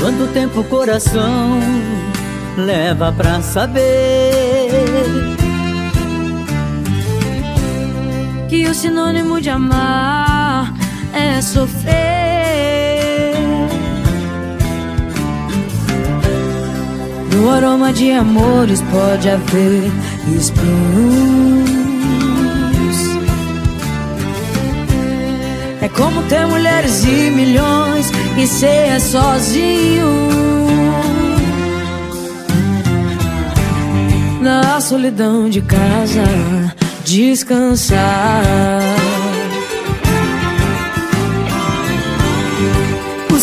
Quanto tempo o coração leva pra saber que o sinônimo de amar é sofrer. No aroma de amores pode haver espinhos. É como ter mulheres e milhões e ser sozinho. Na solidão de casa, descansar.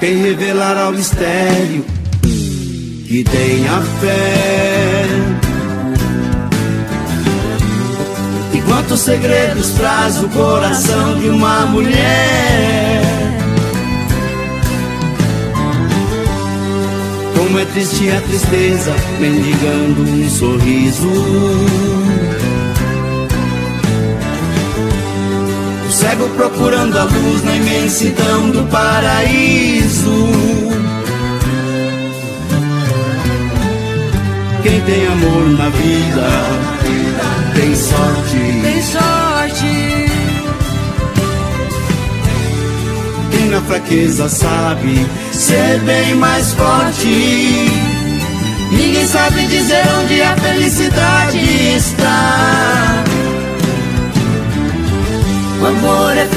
Quem revelará o mistério que tem a fé Quantos segredos traz o coração de uma mulher? Como é triste a tristeza, mendigando um sorriso. Cego procurando a luz na imensidão do paraíso. Quem tem amor na vida tem sorte. Tem sorte. Quem na fraqueza sabe ser bem mais forte. Ninguém sabe dizer onde a felicidade está.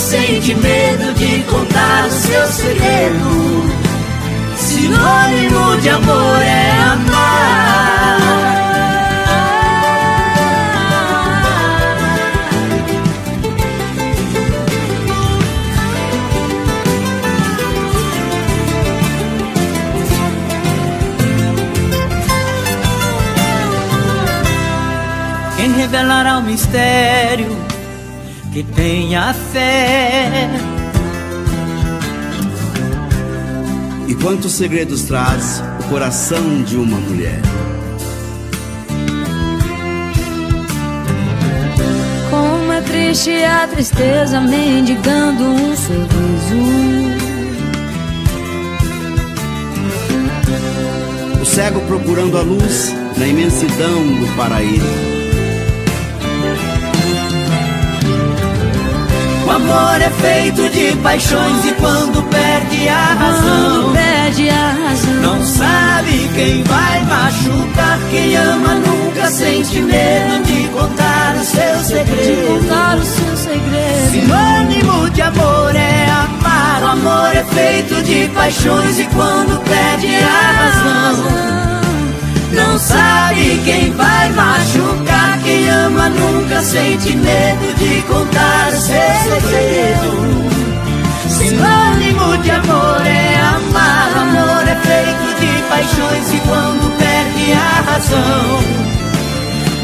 sente medo de contar o seu segredo. Sinônimo de amor é amar. revelará o mistério que tenha fé. E quantos segredos traz o coração de uma mulher? Como é triste a tristeza mendigando um sorriso. O cego procurando a luz na imensidão do paraíso. Amor é feito de paixões e quando perde a razão, perde a razão, não sabe quem vai machucar. Quem ama nunca sente medo de contar o seu segredo. De contar o seu segredo. Sinônimo de amor é amar. O amor é feito de paixões e quando perde a razão não sabe quem vai machucar. Quem ama nunca sente medo de contar o seu a razão.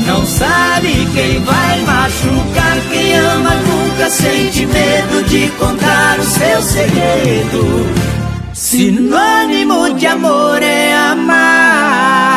Não sabe quem vai machucar. Quem ama nunca sente medo de contar o seu segredo. Sinônimo de amor é amar.